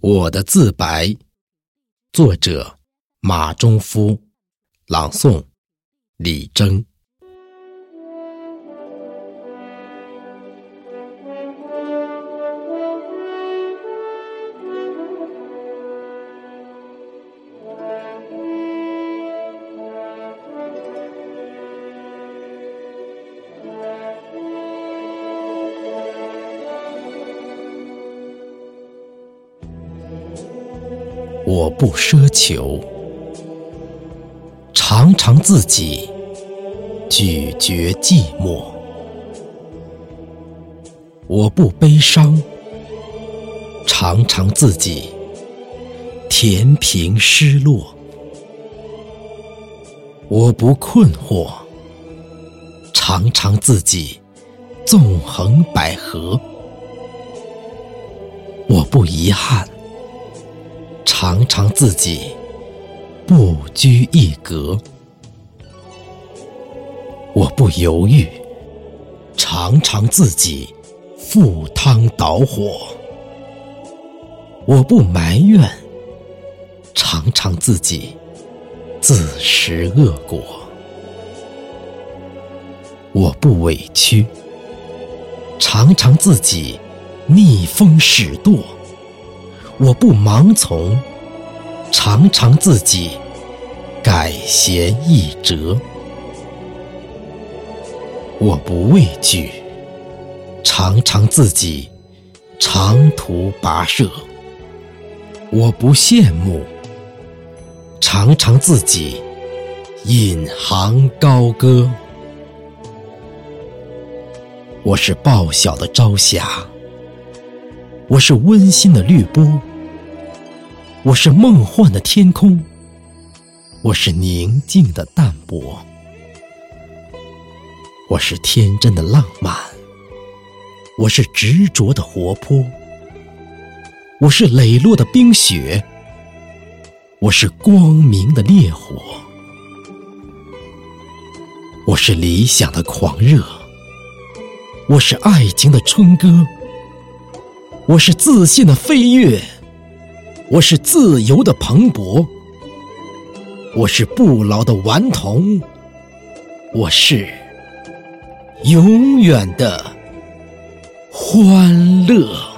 我的自白，作者马中夫，朗诵李征。我不奢求，常常自己咀嚼寂寞；我不悲伤，常常自己填平失落；我不困惑，常常自己纵横捭阖；我不遗憾。常常自己不拘一格，我不犹豫；常常自己赴汤蹈火，我不埋怨；常常自己自食恶果，我不委屈；常常自己逆风使舵。我不盲从，常常自己改弦易辙；我不畏惧，常常自己长途跋涉；我不羡慕，常常自己引吭高歌。我是报晓的朝霞，我是温馨的绿波。我是梦幻的天空，我是宁静的淡泊，我是天真的浪漫，我是执着的活泼，我是磊落的冰雪，我是光明的烈火，我是理想的狂热，我是爱情的春歌，我是自信的飞跃。我是自由的蓬勃，我是不老的顽童，我是永远的欢乐。